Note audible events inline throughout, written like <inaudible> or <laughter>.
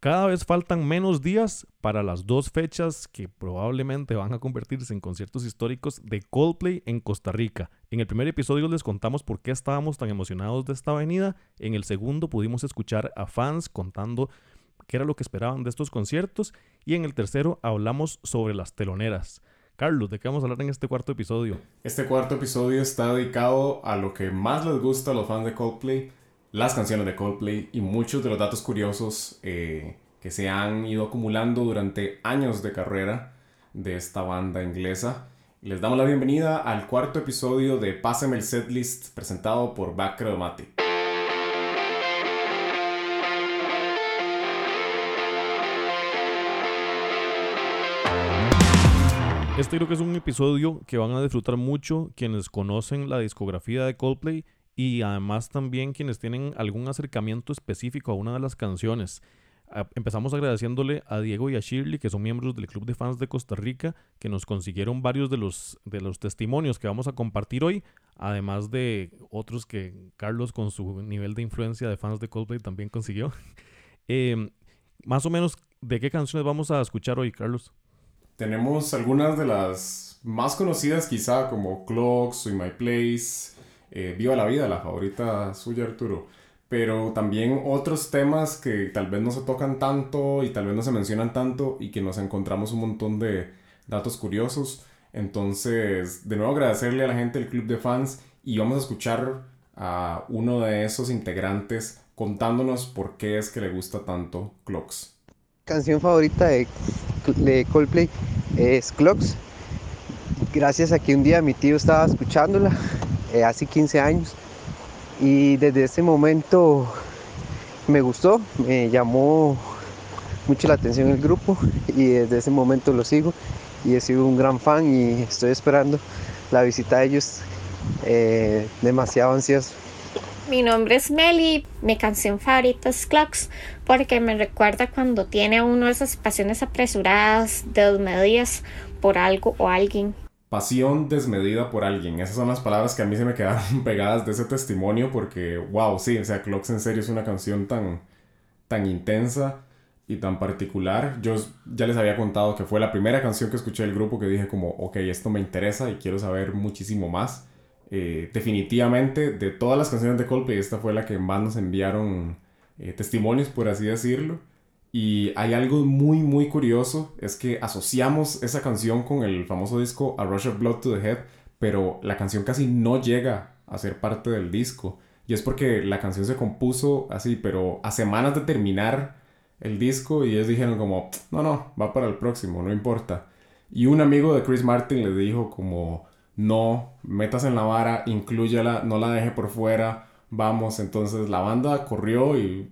Cada vez faltan menos días para las dos fechas que probablemente van a convertirse en conciertos históricos de Coldplay en Costa Rica. En el primer episodio les contamos por qué estábamos tan emocionados de esta avenida. En el segundo pudimos escuchar a fans contando qué era lo que esperaban de estos conciertos. Y en el tercero hablamos sobre las teloneras. Carlos, ¿de qué vamos a hablar en este cuarto episodio? Este cuarto episodio está dedicado a lo que más les gusta a los fans de Coldplay las canciones de Coldplay y muchos de los datos curiosos eh, que se han ido acumulando durante años de carrera de esta banda inglesa. Les damos la bienvenida al cuarto episodio de Pásame el Setlist presentado por Backromatic. Este creo que es un episodio que van a disfrutar mucho quienes conocen la discografía de Coldplay y además también quienes tienen algún acercamiento específico a una de las canciones. Ah, empezamos agradeciéndole a Diego y a Shirley, que son miembros del Club de Fans de Costa Rica, que nos consiguieron varios de los, de los testimonios que vamos a compartir hoy, además de otros que Carlos con su nivel de influencia de fans de Coldplay también consiguió. <laughs> Em, más o menos, ¿de qué canciones vamos a escuchar hoy, Carlos? Tenemos algunas de las más conocidas quizá como Clocks, In My Place, eh, Viva la Vida, la favorita suya, Arturo. Pero también otros temas que tal vez no se tocan tanto y tal vez no se mencionan tanto y que nos encontramos un montón de datos curiosos. Entonces, de nuevo agradecerle a la gente del club de fans y vamos a escuchar a uno de esos integrantes contándonos por qué es que le gusta tanto Clocks. Canción favorita de, de Coldplay es Clocks. Gracias a que un día mi tío estaba escuchándola eh, hace 15 años. Y desde ese momento me gustó, me llamó mucho la atención el grupo y desde ese momento lo sigo. Y he sido un gran fan y estoy esperando la visita de ellos eh, demasiado ansioso. Mi nombre es Meli, mi canción favorita es Clocks porque me recuerda cuando tiene uno esas pasiones apresuradas, desmedidas por algo o alguien pasión desmedida por alguien. Esas son las palabras que a mí se me quedaron <laughs> pegadas de ese testimonio porque, wow, sí, o sea, Clocks en serio es una canción tan, tan intensa y tan particular. Yo ya les había contado que fue la primera canción que escuché del grupo que dije como, ok, esto me interesa y quiero saber muchísimo más. Eh, definitivamente, de todas las canciones de Coldplay, esta fue la que más nos enviaron eh, testimonios, por así decirlo. Y hay algo muy, muy curioso, es que asociamos esa canción con el famoso disco A Rush of Blood to the Head, pero la canción casi no llega a ser parte del disco. Y es porque la canción se compuso así, pero a semanas de terminar el disco y ellos dijeron como, no, no, va para el próximo, no importa. Y un amigo de Chris Martin le dijo como, no, metas en la vara, incluyela, no la deje por fuera, vamos. Entonces la banda corrió y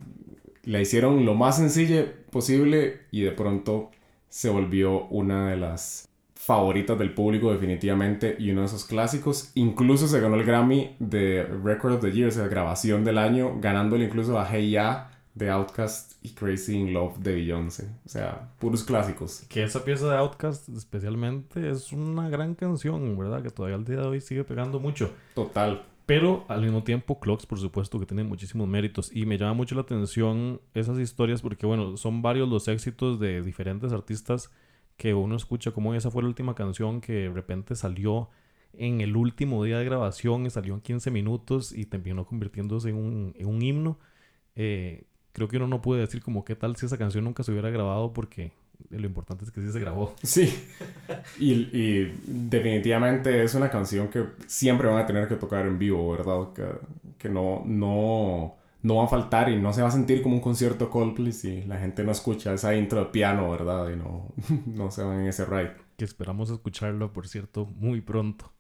la hicieron lo más sencilla posible y de pronto se volvió una de las favoritas del público definitivamente y uno de esos clásicos. Incluso se ganó el Grammy de Record of the Year, o sea, grabación del año, ganándole incluso a Hey Ya de Outcast y Crazy in Love de Beyoncé. O sea, puros clásicos. Que esa pieza de Outcast especialmente es una gran canción, ¿verdad? Que todavía al día de hoy sigue pegando mucho. Total. Pero al mismo tiempo, Clocks, por supuesto, que tiene muchísimos méritos. Y me llama mucho la atención esas historias porque, bueno, son varios los éxitos de diferentes artistas que uno escucha, como esa fue la última canción que de repente salió en el último día de grabación salió en 15 minutos y terminó convirtiéndose en un, en un himno. Eh, creo que uno no puede decir como qué tal si esa canción nunca se hubiera grabado porque lo importante es que sí se grabó. Sí. Y, definitivamente es una canción que siempre van a tener que tocar en vivo, ¿verdad? Que, no, no, no va a faltar y no se va a sentir como un concierto Coldplay si la gente no escucha esa intro de piano, ¿verdad? Y no, <laughs> no se van en ese ride. Que esperamos escucharlo, por cierto, muy pronto.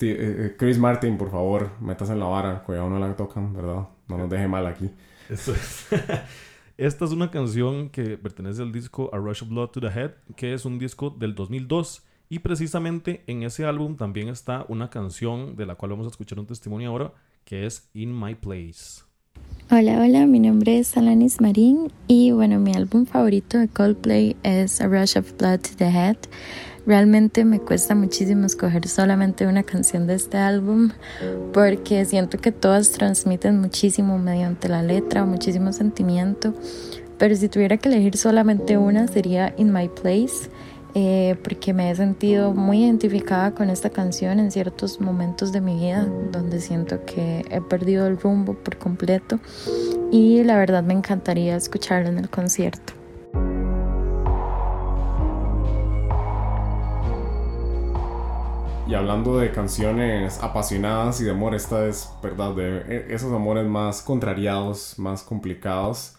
Eh, eh, Chris Martin, por favor, metas en la vara, cuidado no la tocan, ¿verdad? No nos deje mal aquí. Eso es. <laughs> Esta es una canción que pertenece al disco A Rush of Blood to the Head, que es un disco del 2002. Y precisamente en ese álbum también está una canción de la cual vamos a escuchar un testimonio ahora, que es In My Place. Hola, hola, mi nombre es Alanis Marín y bueno, mi álbum favorito de Coldplay es A Rush of Blood to the Head. Realmente me cuesta muchísimo escoger solamente una canción de este álbum porque siento que todas transmiten muchísimo mediante la letra, muchísimo sentimiento, pero si tuviera que elegir solamente una sería In My Place. Eh, porque me he sentido muy identificada con esta canción en ciertos momentos de mi vida donde siento que he perdido el rumbo por completo y la verdad me encantaría escucharla en el concierto. Y hablando de canciones apasionadas y de amor, esta es, ¿verdad? De e, esos amores más contrariados, más complicados.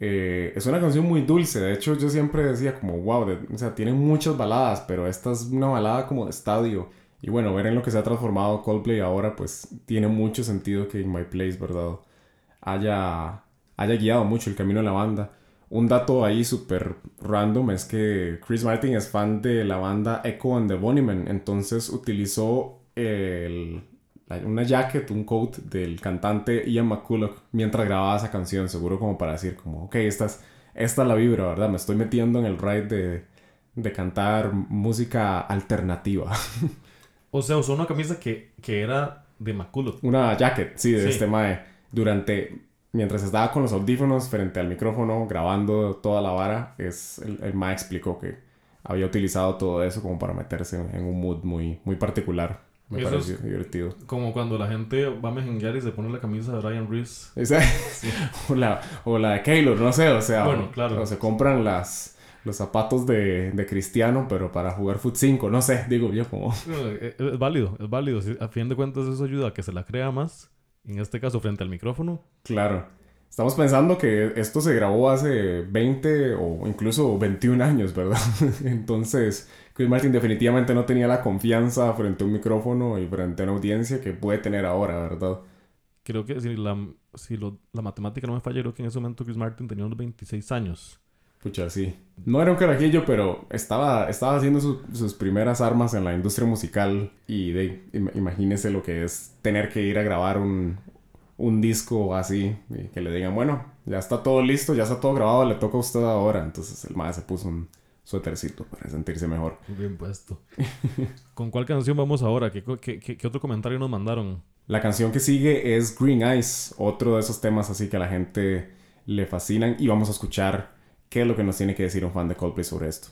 Eh, es una canción muy dulce, de hecho yo siempre decía como, wow, o sea, tiene muchas baladas, pero esta es una balada como de estadio. Y bueno, ver en lo que se ha transformado Coldplay ahora, pues tiene mucho sentido que In My Place, ¿verdad? Haya, haya guiado mucho el camino de la banda. Un dato ahí súper random es que Chris Martin es fan de la banda Echo and the Bunnymen, entonces utilizó el, una jacket, un coat del cantante Ian McCulloch mientras grababa esa canción, seguro como para decir como, ok, esta es, esta la vibra, ¿verdad? Me estoy metiendo en el ride de, de cantar música alternativa. <laughs> o sea, usó una camisa que, que era de McCulloch. Una jacket, sí, de este mae. Durante mientras estaba con los audífonos frente al micrófono grabando toda la vara, es, el, el Ma explicó que había utilizado todo eso como para meterse en, un mood muy, muy particular. Me pareció divertido. Como cuando la gente va a mejenguear y se pone la camisa de Ryan Reese. <laughs> o, la, o la de Keylor, no sé, o sea. Bueno, claro. O se compran las, los zapatos de, de Cristiano, pero para jugar Foot 5, no sé, digo yo como... Es válido, es válido. A fin de cuentas eso ayuda a que se la crea más en este caso frente al micrófono. Claro. Estamos pensando que esto se grabó hace 20 o incluso 21 años, ¿verdad? <laughs> Entonces, Chris Martin definitivamente no tenía la confianza frente a un micrófono y frente a una audiencia que puede tener ahora, ¿verdad? Creo que si la, si la matemática no me falla, creo que en ese momento Chris Martin tenía unos 26 años. Pucha, sí. No era un carajillo, pero estaba, estaba haciendo sus primeras armas en la industria musical y de, imagínese lo que es tener que ir a grabar un, un disco así y que le digan, bueno, ya está todo listo, ya está todo grabado, le toca a usted ahora. Entonces el maestro se puso un suétercito para sentirse mejor. Bien puesto. <laughs> ¿Con cuál canción vamos ahora? ¿Qué, qué, qué, otro comentario nos mandaron? La canción que sigue es Green Eyes, otro de esos temas así que a la gente le fascinan y vamos a escuchar qué es lo que nos tiene que decir un fan de Coldplay sobre esto.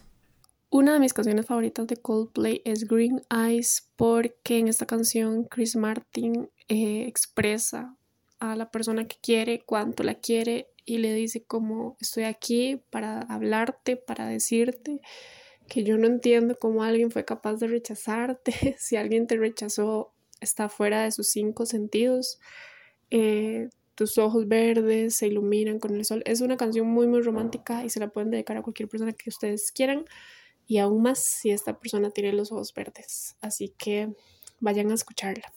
Una de mis canciones favoritas de Coldplay es Green Eyes porque en esta canción Chris Martin eh, expresa a la persona que quiere, cuánto la quiere y le dice como estoy aquí para hablarte, para decirte que yo no entiendo cómo alguien fue capaz de rechazarte, <laughs> si alguien te rechazó está fuera de sus cinco sentidos, eh, tus ojos verdes se iluminan con el sol. Es una canción muy muy romántica y se la pueden dedicar a cualquier persona que ustedes quieran y aún más si esta persona tiene los ojos verdes. Así que vayan a escucharla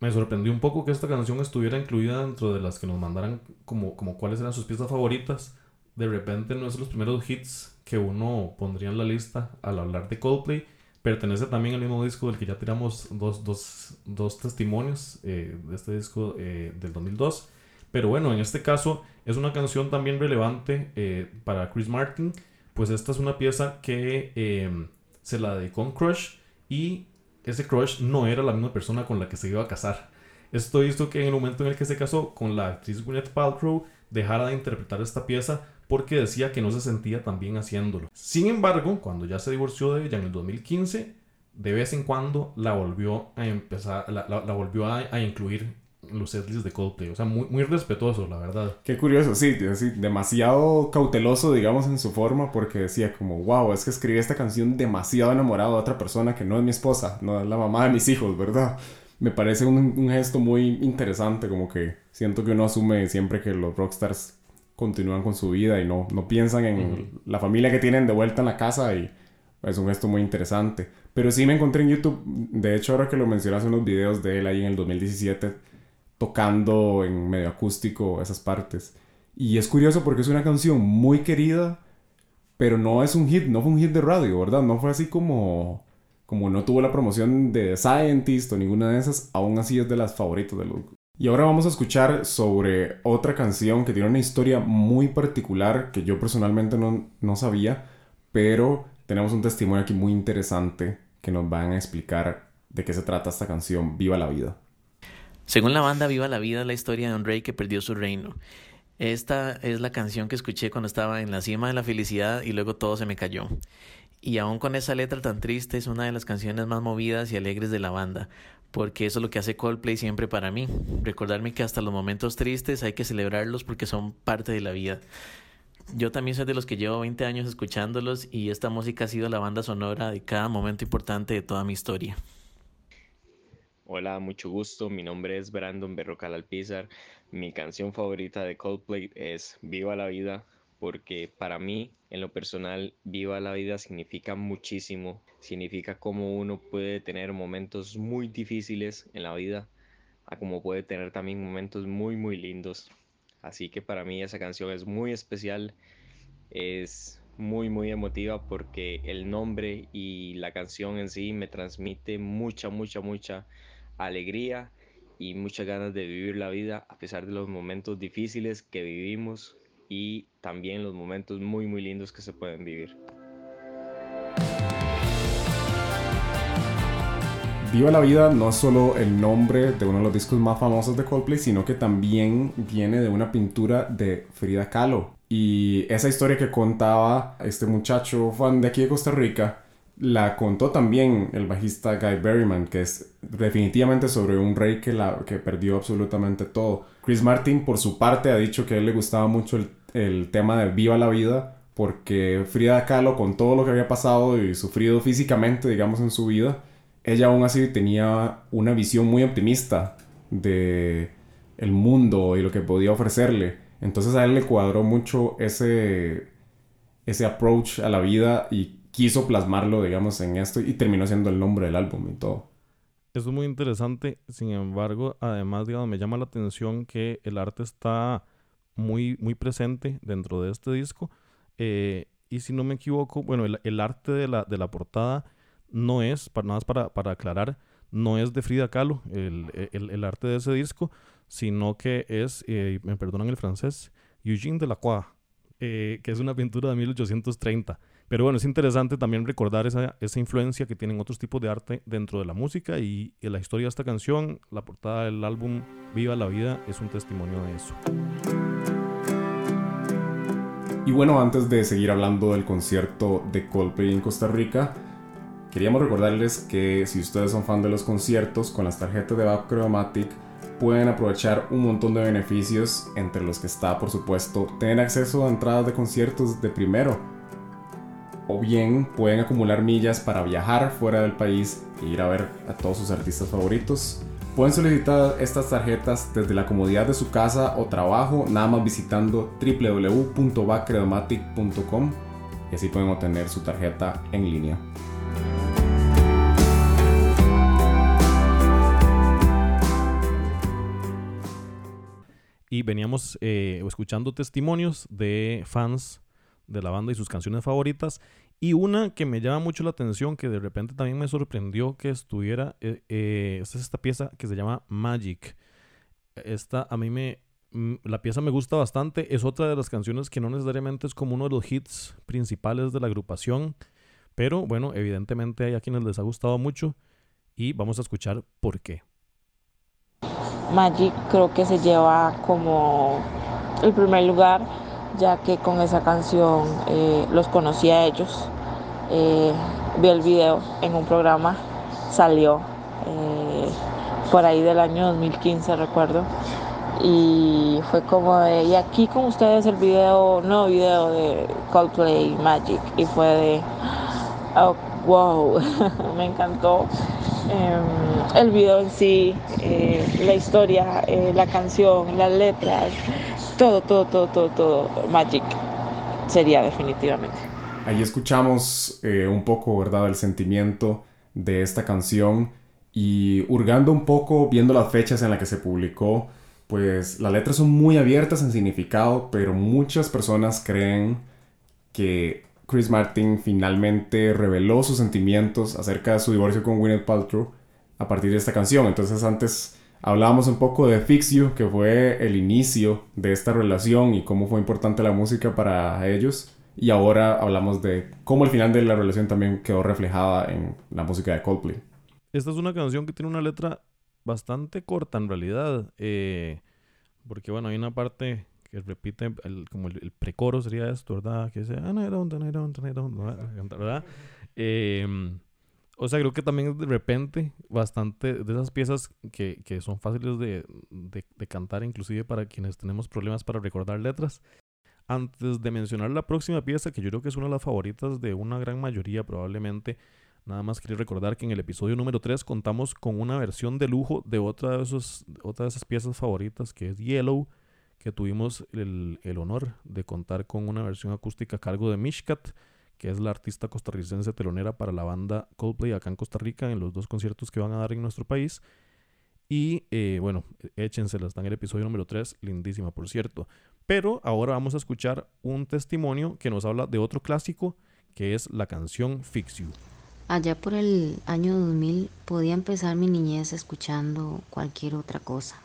me sorprendió un poco que esta canción estuviera incluida dentro de las que nos mandaran como, como cuáles eran sus piezas favoritas. De repente no es los primeros hits que uno pondría en la lista al hablar de Coldplay. Pertenece también al mismo disco del que ya tiramos dos, dos, dos testimonios eh, de este disco eh, del 2002. Pero bueno, en este caso es una canción también relevante eh, para Chris Martin. Pues esta es una pieza que se la dedicó a Crush y ese crush no era la misma persona con la que se iba a casar. Esto hizo que en el momento en el que se casó con la actriz Gwyneth Paltrow dejara de interpretar esta pieza porque decía que no se sentía tan bien haciéndolo. Sin embargo, cuando ya se divorció de ella en el 2015, de vez en cuando la volvió a empezar, la, volvió a incluir los setlists de Coldplay. O sea, muy, muy respetuoso, la verdad. Qué curioso, sí, demasiado cauteloso, digamos, en su forma, porque decía como, wow, es que escribí esta canción demasiado enamorado de otra persona que no es mi esposa, no es la mamá de mis hijos, ¿verdad? Me parece un, gesto muy interesante, como que siento que uno asume siempre que los rockstars continúan con su vida y no, no piensan en la familia que tienen de vuelta en la casa y es un gesto muy interesante. Pero sí me encontré en YouTube, de hecho ahora que lo mencionas unos videos de él ahí en el 2017, tocando en medio acústico esas partes. Y es curioso porque es una canción muy querida, pero no es un hit, no fue un hit de radio, ¿verdad? No fue así como como no tuvo la promoción de Scientist o ninguna de esas, aún así es de las favoritas de Luke. Y ahora vamos a escuchar sobre otra canción que tiene una historia muy particular que yo personalmente no, no sabía, pero tenemos un testimonio aquí muy interesante que nos van a explicar de qué se trata esta canción, Viva la Vida. Según la banda Viva la Vida, la historia de un rey que perdió su reino. Esta es la canción que escuché cuando estaba en la cima de la felicidad y luego todo se me cayó. Y aún con esa letra tan triste es una de las canciones más movidas y alegres de la banda, porque eso es lo que hace Coldplay siempre para mí, recordarme que hasta los momentos tristes hay que celebrarlos porque son parte de la vida. Yo también soy de los que llevo 20 años escuchándolos y esta música ha sido la banda sonora de cada momento importante de toda mi historia. Hola, mucho gusto. Mi nombre es Brandon Berrocal Alpizar. Mi canción favorita de Coldplay es Viva la Vida, porque para mí, en lo personal, Viva la Vida significa muchísimo. Significa cómo uno puede tener momentos muy difíciles en la vida, a como puede tener también momentos muy, muy lindos. Así que para mí esa canción es muy especial. Es muy muy emotiva porque el nombre y la canción en sí me transmite mucha mucha mucha alegría y muchas ganas de vivir la vida a pesar de los momentos difíciles que vivimos y también los momentos muy muy lindos que se pueden vivir. Viva la vida no es solo el nombre de uno de los discos más famosos de Coldplay, sino que también viene de una pintura de Frida Kahlo. Y esa historia que contaba este muchacho fan de aquí de Costa Rica, la contó también el bajista Guy Berryman, que es definitivamente sobre un rey que, la, que perdió absolutamente todo. Chris Martin, por su parte, ha dicho que a él le gustaba mucho el, el tema de Viva la Vida, porque Frida Kahlo, con todo lo que había pasado y sufrido físicamente, digamos, en su vida, ella aún así tenía una visión muy optimista de el mundo y lo que podía ofrecerle. Entonces a él le cuadró mucho ese, ese approach a la vida y quiso plasmarlo, digamos, en esto y terminó siendo el nombre del álbum y todo. Eso es muy interesante, sin embargo, además, digamos, me llama la atención que el arte está muy, muy presente dentro de este disco. Eh, y si no me equivoco, bueno, el, arte de la, de la, portada no es, para, nada más para, para, aclarar, no es de Frida Kahlo, el, el, arte de ese disco, sino que es, eh, me perdonan el francés, Eugene Delacroix, eh, que es una pintura de 1830. Pero bueno, es interesante también recordar esa, esa influencia que tienen otros tipos de arte dentro de la música y, y, la historia de esta canción, la portada del álbum Viva la Vida es un testimonio de eso. Y bueno, antes de seguir hablando del concierto de Coldplay en Costa Rica, queríamos recordarles que si ustedes son fan de los conciertos, con las tarjetas de Bacromatic pueden aprovechar un montón de beneficios, entre los que está, por supuesto, tener acceso a entradas de conciertos de primero o bien pueden acumular millas para viajar fuera del país e ir a ver a todos sus artistas favoritos. Pueden solicitar estas tarjetas desde la comodidad de su casa o trabajo, nada más visitando www.bacredomatic.com y así pueden obtener su tarjeta en línea. Y veníamos eh, escuchando testimonios de fans de la banda y sus canciones favoritas. Y una que me llama mucho la atención, que de repente también me sorprendió que estuviera, eh, eh, es esta pieza que se llama Magic. Esta a mí me, mm, la pieza me gusta bastante. Es otra de las canciones que no necesariamente es como uno de los hits principales de la agrupación. Pero bueno, evidentemente hay a quienes les ha gustado mucho y vamos a escuchar por qué. Magic creo que se lleva como el primer lugar ya que con esa canción eh, los conocí a ellos. Eh, vi el video en un programa, salió eh, por ahí del año 2015 recuerdo. Y fue como de, y aquí con ustedes el video, no video de Coldplay Magic. Y fue de, oh, wow, <laughs> me encantó. Em, el video en sí, la historia, la canción, las letras, todo, todo, todo, todo, todo Magic sería definitivamente. Ahí escuchamos eh, un poco, ¿verdad?, el sentimiento de esta canción y hurgando un poco, viendo las fechas en las que se publicó, pues las letras son muy abiertas en significado, pero muchas personas creen que Chris Martin finalmente reveló sus sentimientos acerca de su divorcio con Gwyneth Paltrow a partir de esta canción. Entonces antes Hablábamos un poco de Fix You, que fue el inicio de esta relación y cómo fue importante la música para ellos. Y ahora hablamos de cómo el final de la relación también quedó reflejada en la música de Coldplay. Esta es una canción que tiene una letra bastante corta en realidad. Eh, porque bueno, hay una parte que repite el, como el, precoro sería esto, ¿verdad? Que dice, ah, ¿verdad? Em, o sea, creo que también de repente bastante de esas piezas que, que son fáciles de, de, de, cantar, inclusive para quienes tenemos problemas para recordar letras. Antes de mencionar la próxima pieza, que yo creo que es una de las favoritas de una gran mayoría probablemente, nada más quería recordar que en el episodio número 3 contamos con una versión de lujo de otra de, esos, otra de esas piezas favoritas, que es Yellow, que tuvimos el, el honor de contar con una versión acústica a cargo de Mishkat, que es la artista costarricense telonera para la banda Coldplay acá en Costa Rica en los dos conciertos que van a dar en nuestro país. Y eh, bueno, échensela, está en el episodio número 3, lindísima por cierto. Pero ahora vamos a escuchar un testimonio que nos habla de otro clásico, que es la canción Fix You. Allá por el año 2000 podía empezar mi niñez escuchando cualquier otra cosa,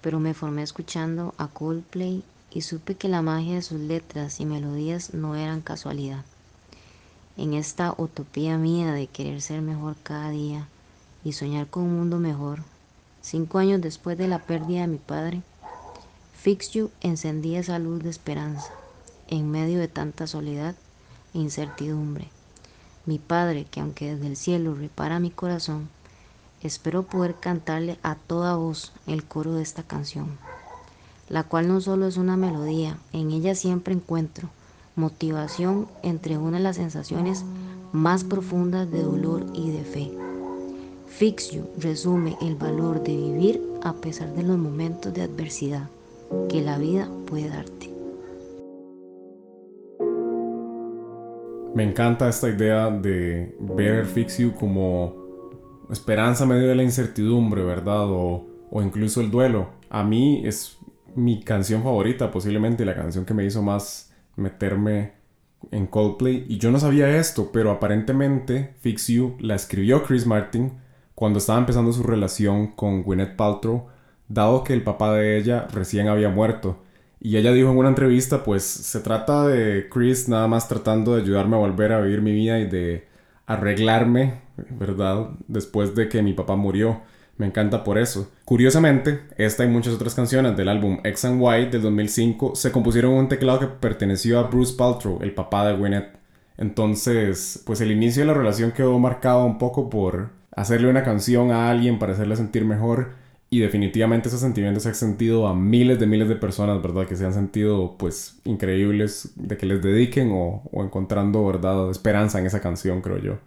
pero me formé escuchando a Coldplay y supe que la magia de sus letras y melodías no eran casualidad. En esta utopía mía de querer ser mejor cada día y soñar con un mundo mejor, cinco años después de la pérdida de mi padre, Fix You encendía esa luz de esperanza en medio de tanta soledad e incertidumbre. Mi Padre, que aunque desde el cielo repara mi corazón, espero poder cantarle a toda voz el coro de esta canción, la cual no solo es una melodía, en ella siempre encuentro motivación entre una de las sensaciones más profundas de dolor y de fe. Fix You resume el valor de vivir a pesar de los momentos de adversidad que la vida puede darte. Me encanta esta idea de ver Fix You como esperanza medio de la incertidumbre, ¿verdad? O, o incluso el duelo. A mí es mi canción favorita, posiblemente la canción que me hizo más meterme en Coldplay. Y yo no sabía esto, pero aparentemente Fix You la escribió Chris Martin cuando estaba empezando su relación con Gwyneth Paltrow dado que el papá de ella recién había muerto. Y ella dijo en una entrevista, pues se trata de Chris nada más tratando de ayudarme a volver a vivir mi vida y de arreglarme, ¿verdad? Después de que mi papá murió. Me encanta por eso. Curiosamente, esta y muchas otras canciones del álbum X and Y del 2005 se compusieron en un teclado que perteneció a Bruce Paltrow, el papá de Gwyneth. Entonces, pues el inicio de la relación quedó marcado un poco por hacerle una canción a alguien para hacerle sentir mejor y definitivamente ese sentimiento se ha sentido a miles de miles de personas, ¿verdad? Que se han sentido pues increíbles de que les dediquen o, o encontrando, ¿verdad? Esperanza en esa canción, creo yo.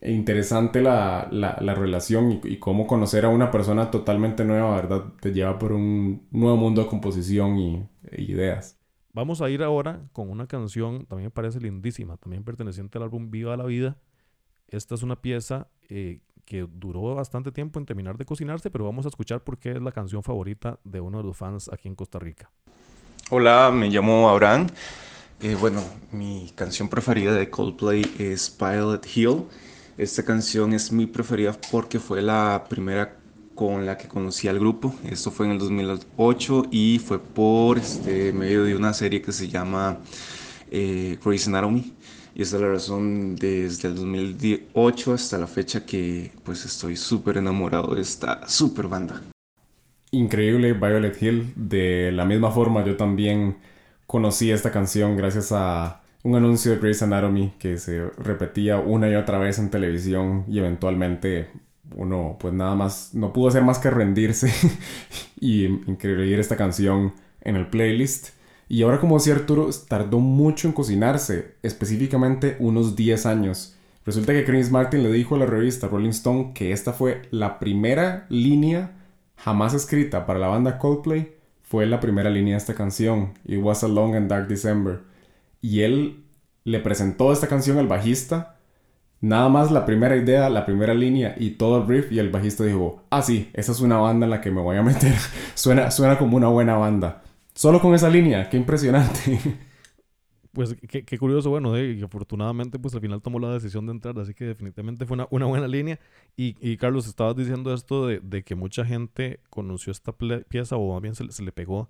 E interesante la, la, la relación y, y, cómo conocer a una persona totalmente nueva, ¿verdad? Te lleva por un nuevo mundo de composición y, e ideas. Vamos a ir ahora con una canción, también me parece lindísima, también perteneciente al álbum Viva la Vida. Esta es una pieza eh, que duró bastante tiempo en terminar de cocinarse, pero vamos a escuchar por qué es la canción favorita de uno de los fans aquí en Costa Rica. Hola, me llamo Abraham. Eh, bueno, mi canción preferida de Coldplay es Pilot Hill. Esta canción es mi preferida porque fue la primera con la que conocí al grupo. Esto fue en el 2008 y fue por este medio de una serie que se llama eh, Grey's Anatomy. Y esa es la razón desde el 2008 hasta la fecha que pues estoy súper enamorado de esta super banda. Increíble Violet Hill. De la misma forma yo también conocí esta canción gracias a un anuncio de Grey's Anatomy que se repetía una y otra vez en televisión y eventualmente uno pues nada más no pudo hacer más que rendirse <laughs> y incluir esta canción en el playlist. Y ahora como decía Arturo, tardó mucho en cocinarse, específicamente unos 10 años. Resulta que Chris Martin le dijo a la revista Rolling Stone que esta fue la primera línea jamás escrita para la banda Coldplay. Fue la primera línea de esta canción, It Was a Long and Dark December. Y él le presentó esta canción al bajista. Nada más la primera idea, la primera línea y todo el riff y el bajista dijo, ah sí, esa es una banda en la que me voy a meter. <laughs> suena, suena como una buena banda. Solo con esa línea, qué impresionante. <laughs> Pues qué, curioso, bueno, y afortunadamente pues al final tomó la decisión de entrar, así que definitivamente fue una, buena línea. Y, y, Carlos, estabas diciendo esto de, de, que mucha gente conoció esta pieza o más bien se, se, le pegó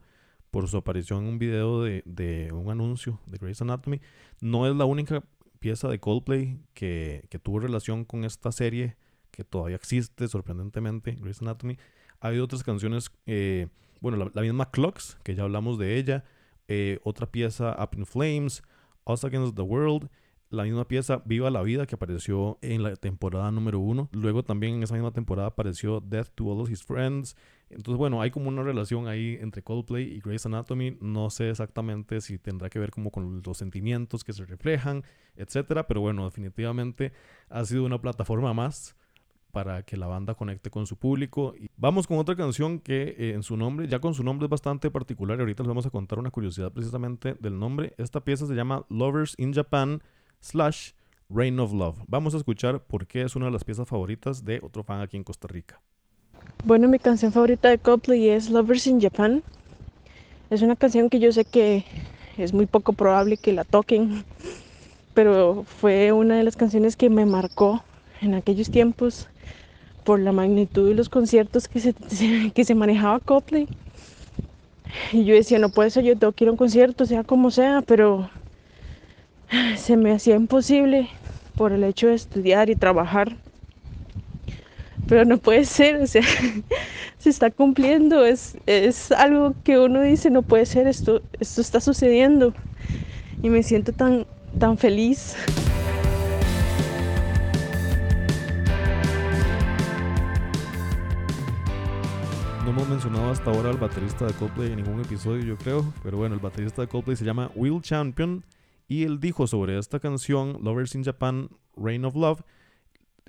por su aparición en un video de, de, un anuncio de Grey's Anatomy. No es la única pieza de Coldplay que, que tuvo relación con esta serie que todavía existe sorprendentemente, Grey's Anatomy. Hay otras canciones... Eh, bueno, la, misma Clocks, que ya hablamos de ella, eh, otra pieza Up in Flames, Us Against the World, la misma pieza Viva la Vida que apareció en la temporada número uno. Luego también en esa misma temporada apareció Death to All of His Friends. Entonces, bueno, hay como una relación ahí entre Coldplay y Grey's Anatomy. No sé exactamente si tendrá que ver como con los sentimientos que se reflejan, etcétera. Pero bueno, definitivamente ha sido una plataforma más para que la banda conecte con su público. Y vamos con otra canción que eh, en su nombre, ya con su nombre es bastante particular. Y ahorita les vamos a contar una curiosidad precisamente del nombre. Esta pieza se llama Lovers in Japan slash Reign of Love. Vamos a escuchar por qué es una de las piezas favoritas de otro fan aquí en Costa Rica. Bueno, mi canción favorita de Coldplay es Lovers in Japan. Es una canción que yo sé que es muy poco probable que la toquen, <laughs> pero fue una de las canciones que me marcó en aquellos tiempos por la magnitud de los conciertos que <laughs> se, que se manejaba Coldplay. Y yo decía, no puede ser, yo tengo que ir a un concierto, sea como sea, pero <sighs> se me hacía imposible por el hecho de estudiar y trabajar. Pero no puede ser, o sea, <laughs> se está cumpliendo, es, es algo que uno dice, no puede ser, esto, esto está sucediendo. Y me siento tan, tan feliz. No hemos mencionado hasta ahora al baterista de Coldplay en ningún episodio, yo creo. Pero bueno, el baterista de Coldplay se llama Will Champion y él dijo sobre esta canción, Lovers in Japan, Reign of Love,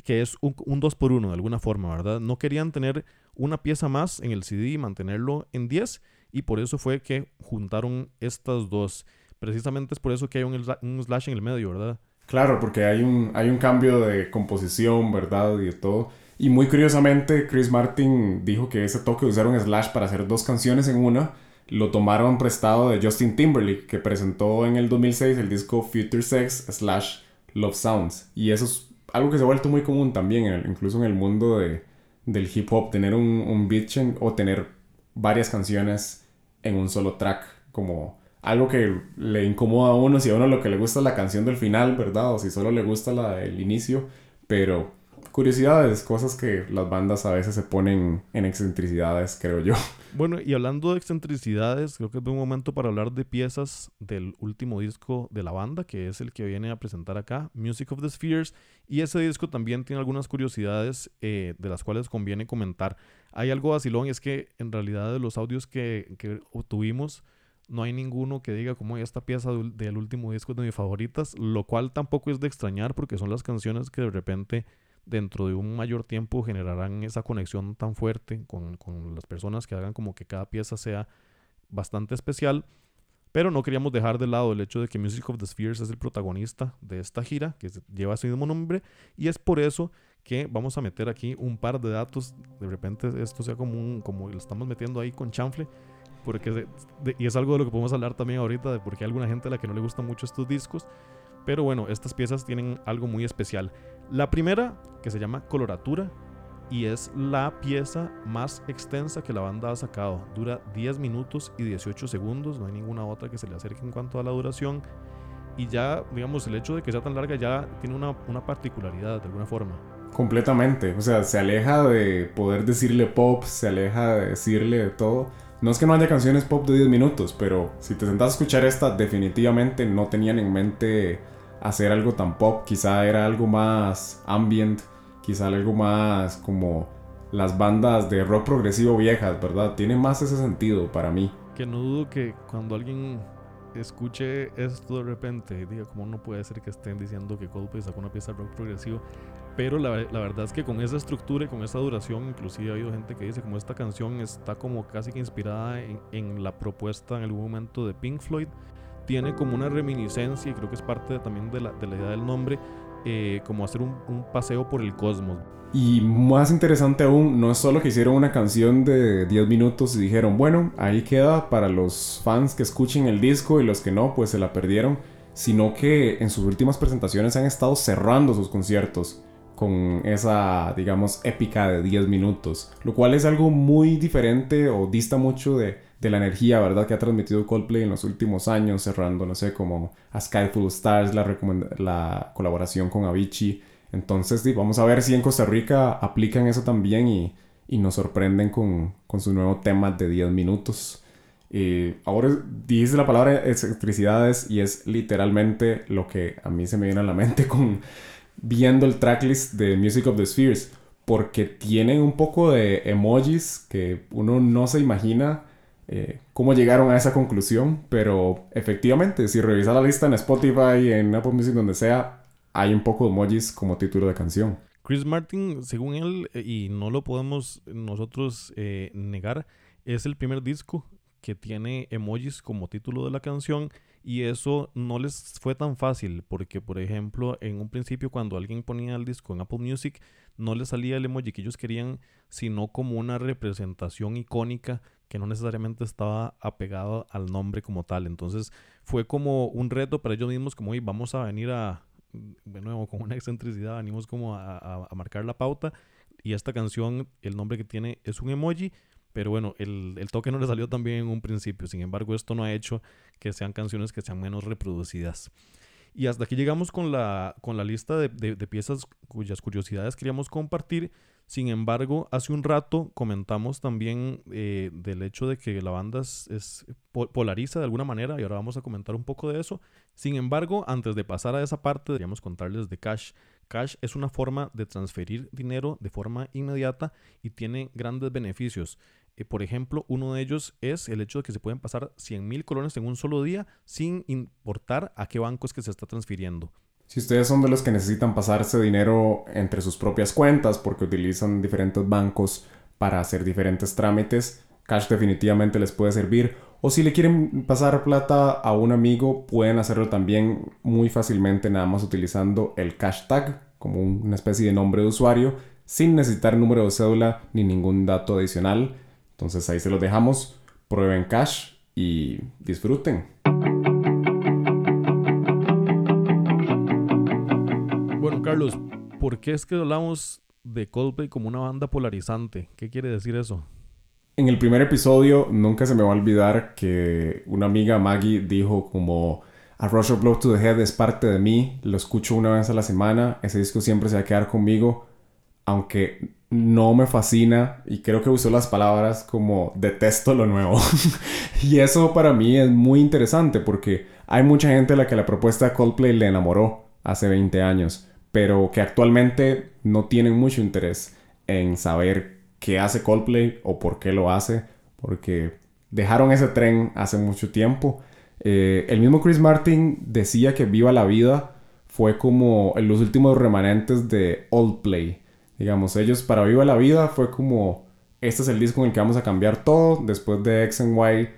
que es un, un 2 por 1 de alguna forma, ¿verdad? No querían tener una pieza más en el CD y mantenerlo en 10 y por eso fue que juntaron estas dos. Precisamente es por eso que hay un, un slash en el medio, ¿verdad? Claro, porque hay un, hay un cambio de composición, ¿verdad? Y de todo. Y muy curiosamente, Chris Martin dijo que ese toque de usar un slash para hacer dos canciones en una lo tomaron prestado de Justin Timberlake, que presentó en el 2006 el disco Future Sex slash Love Sounds. Y eso es algo que se ha vuelto muy común también, incluso en el mundo de, del hip hop, tener un, un beat o tener varias canciones en un solo track, como algo que le incomoda a uno, si a uno lo que le gusta es la canción del final, ¿verdad? O si solo le gusta la del inicio, pero curiosidades, cosas que las bandas a veces se ponen en excentricidades, creo yo. Bueno, y hablando de excentricidades, creo que es un momento para hablar de piezas del último disco de la banda, que es el que viene a presentar acá, Music of the Spheres. Y ese disco también tiene algunas curiosidades eh, de las cuales conviene comentar. Hay algo vacilón y es que en realidad de los audios que, que obtuvimos, no hay ninguno que diga como esta pieza del último disco es de mis favoritas, lo cual tampoco es de extrañar porque son las canciones que de repente dentro de un mayor tiempo generarán esa conexión tan fuerte con, con, las personas que hagan como que cada pieza sea bastante especial. Pero no queríamos dejar de lado el hecho de que Music of the Spheres es el protagonista de esta gira, que lleva ese mismo nombre, y es por eso que vamos a meter aquí un par de datos. De repente esto sea como como lo estamos metiendo ahí con chanfle, porque y es algo de lo que podemos hablar también ahorita, de por qué hay alguna gente a la que no le gustan mucho estos discos. Pero bueno, estas piezas tienen algo muy especial. La primera, que se llama Coloratura, y es la pieza más extensa que la banda ha sacado. Dura 10 minutos y 18 segundos, no hay ninguna otra que se le acerque en cuanto a la duración. Y ya, digamos, el hecho de que sea tan larga ya tiene una, particularidad de alguna forma. Completamente, o sea, se aleja de poder decirle pop, se aleja de decirle de todo. No es que no haya canciones pop de 10 minutos, pero si te sentas a escuchar esta, definitivamente no tenían en mente hacer algo tan pop, quizá era algo más ambient, quizá algo más como las bandas de rock progresivo viejas, ¿verdad? Tiene más ese sentido para mí. Que no dudo que cuando alguien escuche esto de repente diga, ¿cómo no puede ser que estén diciendo que Coldplay sacó una pieza de rock progresivo? Pero la, la, verdad es que con esa estructura y con esa duración, inclusive ha habido gente que dice como esta canción está como casi que inspirada en, en la propuesta en algún momento de Pink Floyd tiene como una reminiscencia, y creo que es parte también de la, de la, idea del nombre, eh, como hacer un, un, paseo por el cosmos. Y más interesante aún, no es solo que hicieron una canción de 10 minutos y dijeron, bueno, ahí queda para los fans que escuchen el disco y los que no, pues se la perdieron, sino que en sus últimas presentaciones han estado cerrando sus conciertos con esa, digamos, épica de 10 minutos, lo cual es algo muy diferente o dista mucho de de la energía, ¿verdad? Que ha transmitido Coldplay en los últimos años, cerrando, no sé, como a Sky Full Stars, la, la colaboración con Avicii. Entonces, vamos a ver si en Costa Rica aplican eso también y, y nos sorprenden con, con su nuevo tema de 10 minutos. Eh, ahora dice la palabra excentricidades y es literalmente lo que a mí se me viene a la mente con viendo el tracklist de Music of the Spheres porque tienen un poco de emojis que uno no se imagina eh, cómo llegaron a esa conclusión, pero efectivamente, si revisas la lista en Spotify, en Apple Music, donde sea, hay un poco de emojis como título de canción. Chris Martin, según él, eh, y no lo podemos nosotros eh, negar, es el primer disco que tiene emojis como título de la canción y eso no les fue tan fácil porque por ejemplo en un principio cuando alguien ponía el disco en Apple Music no les salía el emoji que ellos querían sino como una representación icónica que no necesariamente estaba apegado al nombre como tal entonces fue como un reto para ellos mismos como vamos a venir a de nuevo, con una excentricidad, venimos como a, marcar la pauta. Y esta canción, el nombre que tiene es un emoji, pero bueno, el, toque no le salió tan bien en un principio. Sin embargo, esto no ha hecho que sean canciones que sean menos reproducidas. Y hasta aquí llegamos con la, con la lista de, de piezas cuyas curiosidades queríamos compartir. Sin embargo, hace un rato comentamos también eh, del hecho de que la banda es, polariza de alguna manera y ahora vamos a comentar un poco de eso. Sin embargo, antes de pasar a esa parte, deberíamos contarles de Cash. Cash es una forma de transferir dinero de forma inmediata y tiene grandes beneficios. Eh, por ejemplo, uno de ellos es el hecho de que se pueden pasar 100 mil colones en un solo día sin importar a qué banco es que se está transfiriendo. Si ustedes son de los que necesitan pasarse dinero entre sus propias cuentas porque utilizan diferentes bancos para hacer diferentes trámites, Cash definitivamente les puede servir. O si le quieren pasar plata a un amigo, pueden hacerlo también muy fácilmente nada más utilizando el hashtag como una especie de nombre de usuario sin necesitar número de cédula ni ningún dato adicional. Entonces ahí se los dejamos. Prueben Cash y disfruten. Carlos, ¿por qué es que hablamos de Coldplay como una banda polarizante? ¿Qué quiere decir eso? En el primer episodio nunca se me va a olvidar que una amiga Maggie dijo como A Rush of Blood to the Head es parte de mí, lo escucho una vez a la semana, ese disco siempre se va a quedar conmigo, aunque no me fascina y creo que usó las palabras como detesto lo nuevo. <laughs> y eso para mí es muy interesante porque hay mucha gente a la que la propuesta de Coldplay le enamoró hace 20 años pero que actualmente no tienen mucho interés en saber qué hace Coldplay o por qué lo hace, porque dejaron ese tren hace mucho tiempo. Eh, el mismo Chris Martin decía que Viva la Vida fue como los últimos remanentes de Old Play. Digamos, ellos para Viva la Vida fue como, este es el disco en el que vamos a cambiar todo, después de X and Y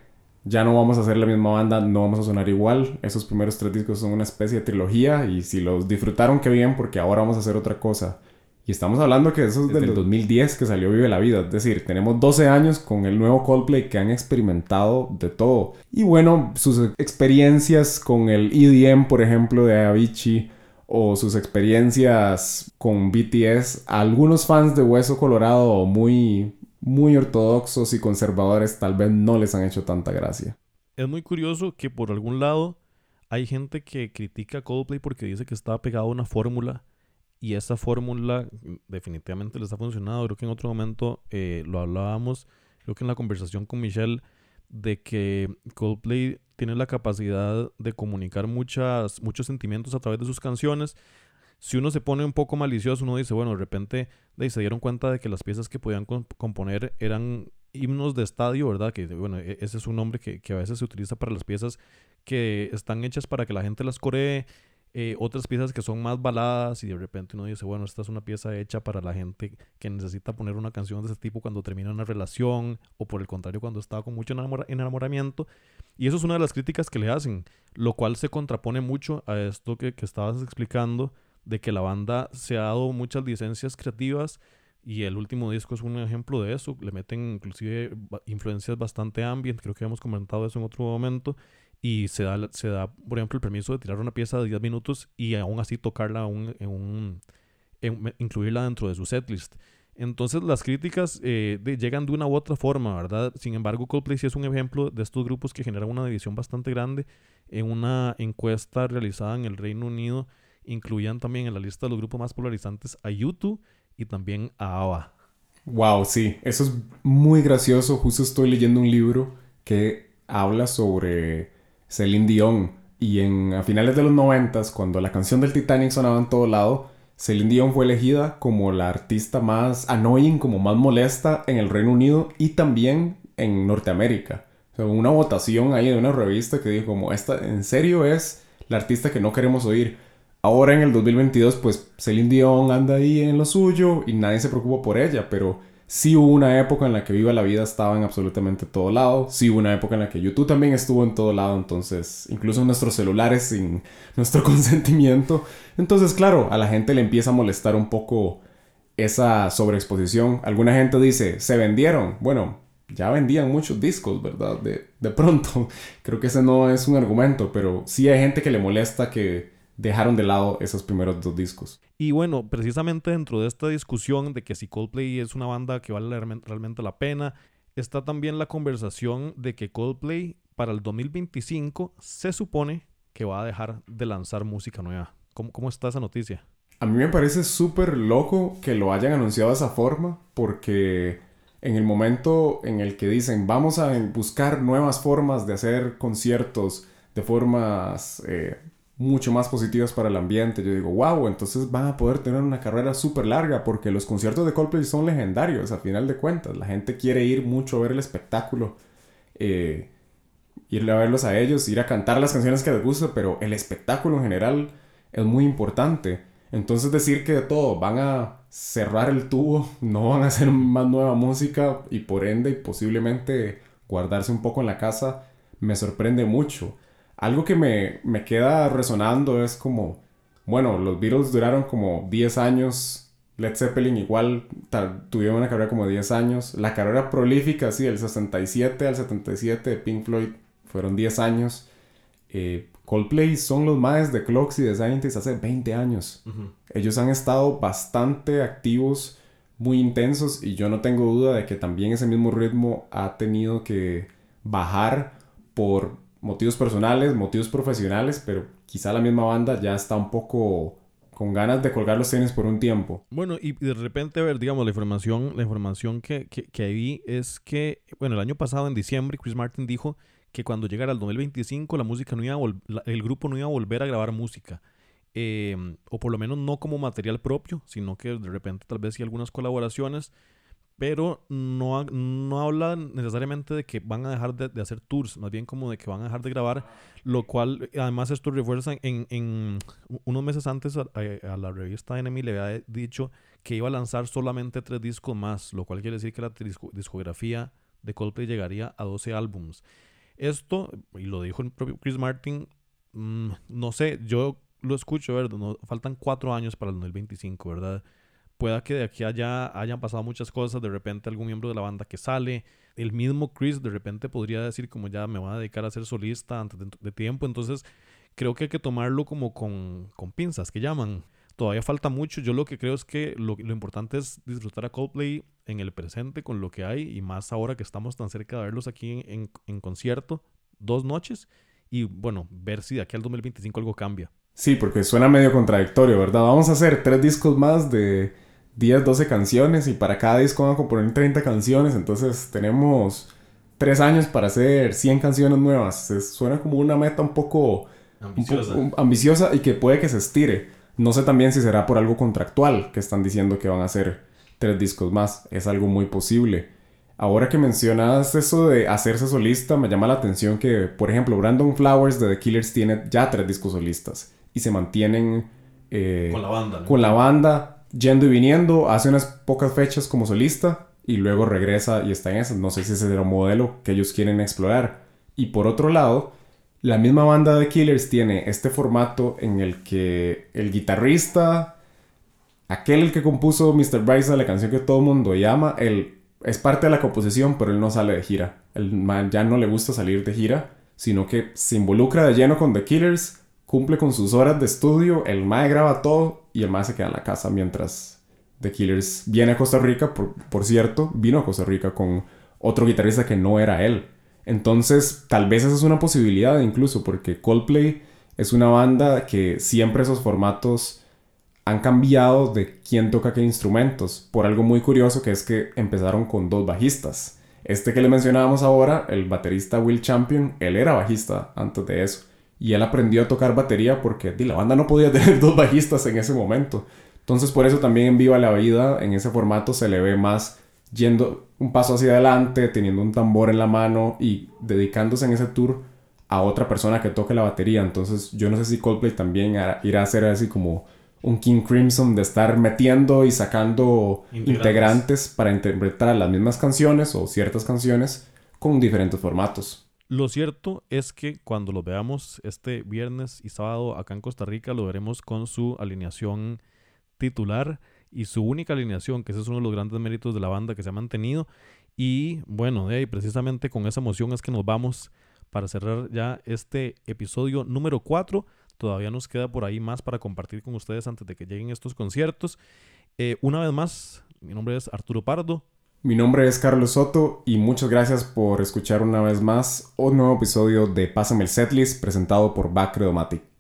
ya no vamos a hacer la misma banda, no vamos a sonar igual. Esos primeros tres discos son una especie de trilogía y si los disfrutaron, qué bien, porque ahora vamos a hacer otra cosa. Y estamos hablando que eso es desde el 2010 que salió Vive la Vida. Es decir, tenemos 12 años con el nuevo Coldplay que han experimentado de todo. Y bueno, sus experiencias con el EDM, por ejemplo, de Avicii, o sus experiencias con BTS, algunos fans de Hueso Colorado muy muy ortodoxos y conservadores tal vez no les han hecho tanta gracia. Es muy curioso que por algún lado hay gente que critica Coldplay porque dice que está pegado a una fórmula y esa fórmula definitivamente les ha funcionado. Creo que en otro momento eh, lo hablábamos, creo que en la conversación con Michelle, de que Coldplay tiene la capacidad de comunicar muchas, muchos sentimientos a través de sus canciones si uno se pone un poco malicioso, uno dice, bueno, de repente de, se dieron cuenta de que las piezas que podían componer eran himnos de estadio, ¿verdad? Que bueno, e-, ese es un nombre que, a veces se utiliza para las piezas que están hechas para que la gente las coree. Eh, otras piezas que son más baladas y de repente uno dice, bueno, esta es una pieza hecha para la gente que necesita poner una canción de ese tipo cuando termina una relación o por el contrario cuando está con mucho enamoramiento. Y eso es una de las críticas que le hacen, lo cual se contrapone mucho a esto que, que estabas explicando de que la banda se ha dado muchas licencias creativas y el último disco es un ejemplo de eso. Le meten inclusive influencias bastante ambient, creo que hemos comentado eso en otro momento. Y se da, se da, por ejemplo, el permiso de tirar una pieza de 10 minutos y aún así tocarla en un, incluirla dentro de su setlist. Entonces las críticas eh, llegan de una u otra forma, ¿verdad? Sin embargo, Coldplay sí es un ejemplo de estos grupos que generan una división bastante grande. En una encuesta realizada en el Reino Unido, incluían también en la lista de los grupos más polarizantes a YouTube y también a ABBA. Wow, sí, eso es muy gracioso. Justo estoy leyendo un libro que habla sobre Celine Dion. Y en, a finales de los noventas, cuando la canción del Titanic sonaba en todo lado, Celine Dion fue elegida como la artista más annoying, como más molesta en el Reino Unido y también en Norteamérica. O sea, una votación ahí de una revista que dijo como, esta en serio es la artista que no queremos oír. Ahora en el 2022, pues Celine Dion anda ahí en lo suyo y nadie se preocupa por ella, pero sí hubo una época en la que Viva la Vida estaba en absolutamente todo lado, sí hubo una época en la que YouTube también estuvo en todo lado, entonces incluso nuestros celulares sin nuestro <laughs> consentimiento. Entonces, claro, a la gente le empieza a molestar un poco esa sobreexposición. Alguna gente dice, se vendieron. Bueno, ya vendían muchos discos, ¿verdad? De, de pronto. <laughs> Creo que ese no es un argumento, pero sí hay gente que le molesta que dejaron de lado esos primeros dos discos. Y bueno, precisamente dentro de esta discusión de que si Coldplay es una banda que vale realmente la pena, está también la conversación de que Coldplay para el 2025 se supone que va a dejar de lanzar música nueva. ¿Cómo, cómo está esa noticia? A mí me parece súper loco que lo hayan anunciado de esa forma, porque en el momento en el que dicen vamos a buscar nuevas formas de hacer conciertos de formas eh, mucho más positivas para el ambiente. Yo digo, wow, entonces van a poder tener una carrera súper larga porque los conciertos de Coldplay son legendarios a final de cuentas. La gente quiere ir mucho a ver el espectáculo, eh, ir a verlos a ellos, ir a cantar las canciones que les gusta, pero el espectáculo en general es muy importante. Entonces decir que de todo van a cerrar el tubo, <laughs> no van a hacer más nueva música y por ende posiblemente guardarse un poco en la casa, me sorprende mucho. Algo que me, me queda resonando es como, bueno, los Beatles duraron como 10 años, Led Zeppelin igual tuvieron una carrera como 10 años, la carrera prolífica, sí, del 67 al 77 de Pink Floyd fueron 10 años. Eh, Coldplay son los más de Clocks y de Scientists hace 20 años. Ellos han estado bastante activos, muy intensos y yo no tengo duda de que también ese mismo ritmo ha tenido que bajar por motivos personales, motivos profesionales, pero quizá la misma banda ya está un poco con ganas de colgar los tenis por un tiempo. Bueno, y de repente, a ver, digamos, la información, la información que, que, vi es que, bueno, el año pasado, en diciembre, Chris Martin dijo que cuando llegara el 2025 la música no iba el grupo no iba a volver a grabar música. Em, o por lo menos no como material propio, sino que de repente tal vez sí algunas colaboraciones pero no, no habla necesariamente de que van a dejar de, hacer tours, más bien como de que van a dejar de grabar, lo cual además esto refuerza en, en unos meses antes a, la revista Enemy le había dicho que iba a lanzar solamente tres discos más, lo cual quiere decir que la discografía de Coldplay llegaría a 12 álbums. Esto, y lo dijo el propio Chris Martin, mm, no sé, yo lo escucho, ¿verdad? No, faltan cuatro años para el 2025, ¿verdad? Pueda que de aquí a allá hayan pasado muchas cosas, de repente algún miembro de la banda que sale, el mismo Chris de repente podría decir como ya me voy a dedicar a ser solista antes de, tiempo, entonces creo que hay que tomarlo como con, con, pinzas, que llaman. Todavía falta mucho, yo lo que creo es que lo, lo, importante es disfrutar a Coldplay en el presente con lo que hay y más ahora que estamos tan cerca de verlos aquí en, en concierto, dos noches, y bueno, ver si de aquí al 2025 algo cambia. Sí, porque suena medio contradictorio, ¿verdad? Vamos a hacer tres discos más de 10, 12 canciones y para cada disco van a componer 30 canciones, entonces tenemos 3 años para hacer 100 canciones nuevas. suena como una meta un poco ambiciosa. ambiciosa y que puede que se estire. No sé también si será por algo contractual que están diciendo que van a hacer 3 discos más. Es algo muy posible. Ahora que mencionas eso de hacerse solista, me llama la atención que, por ejemplo, Brandon Flowers de The Killers tiene ya 3 discos solistas y se mantienen eh, con la banda. Con la banda yendo y viniendo, hace unas pocas fechas como solista y luego regresa y está en esas. No sé si ese será un modelo que ellos quieren explorar. Y por otro lado, la misma banda de Killers tiene este formato en el que el guitarrista, aquel que compuso Mr. Bryce, la canción que todo el mundo llama, él es parte de la composición, pero él no sale de gira. Él ya no le gusta salir de gira, sino que se involucra de lleno con The Killers cumple con sus horas de estudio, el Mae graba todo y el Mae se queda en la casa mientras The Killers viene a Costa Rica, por, cierto, vino a Costa Rica con otro guitarrista que no era él. Entonces, tal vez esa es una posibilidad incluso, porque Coldplay es una banda que siempre esos formatos han cambiado de quién toca qué instrumentos, por algo muy curioso que es que empezaron con dos bajistas. Este que le mencionábamos ahora, el baterista Will Champion, él era bajista antes de eso. Y él aprendió a tocar batería porque la banda no podía <laughs> tener dos bajistas en ese momento. Entonces por eso también en Viva la Vida, en ese formato, se le ve más yendo un paso hacia adelante, teniendo un tambor en la mano y dedicándose en ese tour a otra persona que toque la batería. Entonces yo no sé si Coldplay también irá a ser así como un King Crimson de estar metiendo y sacando integrantes. para interpretar las mismas canciones o ciertas canciones con diferentes formatos. Lo cierto es que cuando lo veamos este viernes y sábado acá en Costa Rica, lo veremos con su alineación titular y su única alineación, que ese es uno de los grandes méritos de la banda que se ha mantenido. Y bueno, de ahí precisamente con esa emoción es que nos vamos para cerrar ya este episodio número 4. Todavía nos queda por ahí más para compartir con ustedes antes de que lleguen estos conciertos. Eh, una vez más, mi nombre es Arturo Pardo. Mi nombre es Carlos Soto y muchas gracias por escuchar una vez más un nuevo episodio de Pásame el Setlist presentado por Bacredomatic.